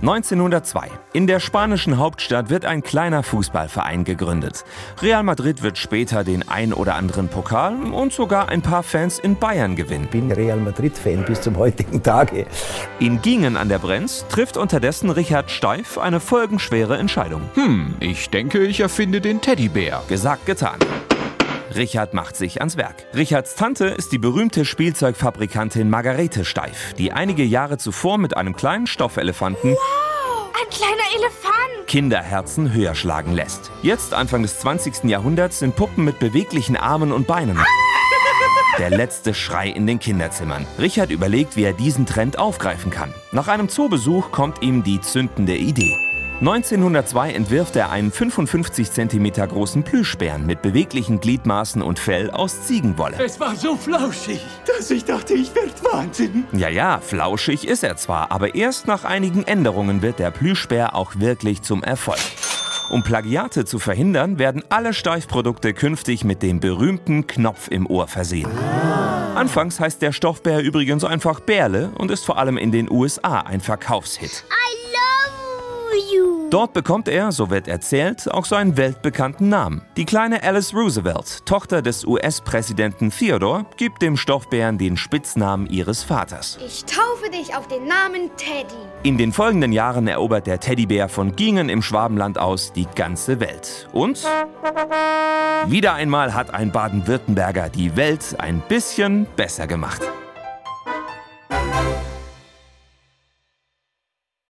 1902. In der spanischen Hauptstadt wird ein kleiner Fußballverein gegründet. Real Madrid wird später den ein oder anderen Pokal und sogar ein paar Fans in Bayern gewinnen. Ich bin Real Madrid-Fan bis zum heutigen Tage. In Gingen an der Brenz trifft unterdessen Richard Steif eine folgenschwere Entscheidung. Hm, ich denke, ich erfinde den Teddybär. Gesagt, getan. Richard macht sich ans Werk. Richards Tante ist die berühmte Spielzeugfabrikantin Margarete Steif, die einige Jahre zuvor mit einem kleinen Stoffelefanten Wow, ein kleiner Elefant. Kinderherzen höher schlagen lässt. Jetzt, Anfang des 20. Jahrhunderts, sind Puppen mit beweglichen Armen und Beinen. Der letzte Schrei in den Kinderzimmern. Richard überlegt, wie er diesen Trend aufgreifen kann. Nach einem Zoobesuch kommt ihm die zündende Idee. 1902 entwirft er einen 55 cm großen Plüschbären mit beweglichen Gliedmaßen und Fell aus Ziegenwolle. Es war so flauschig, dass ich dachte, ich werde Wahnsinn. Ja, ja, flauschig ist er zwar, aber erst nach einigen Änderungen wird der Plüschbär auch wirklich zum Erfolg. Um Plagiate zu verhindern, werden alle Steifprodukte künftig mit dem berühmten Knopf im Ohr versehen. Anfangs heißt der Stoffbär übrigens einfach Bärle und ist vor allem in den USA ein Verkaufshit. You. Dort bekommt er, so wird erzählt, auch seinen weltbekannten Namen. Die kleine Alice Roosevelt, Tochter des US-Präsidenten Theodore, gibt dem Stoffbären den Spitznamen ihres Vaters. Ich taufe dich auf den Namen Teddy. In den folgenden Jahren erobert der Teddybär von Gingen im Schwabenland aus die ganze Welt. Und wieder einmal hat ein Baden-Württemberger die Welt ein bisschen besser gemacht.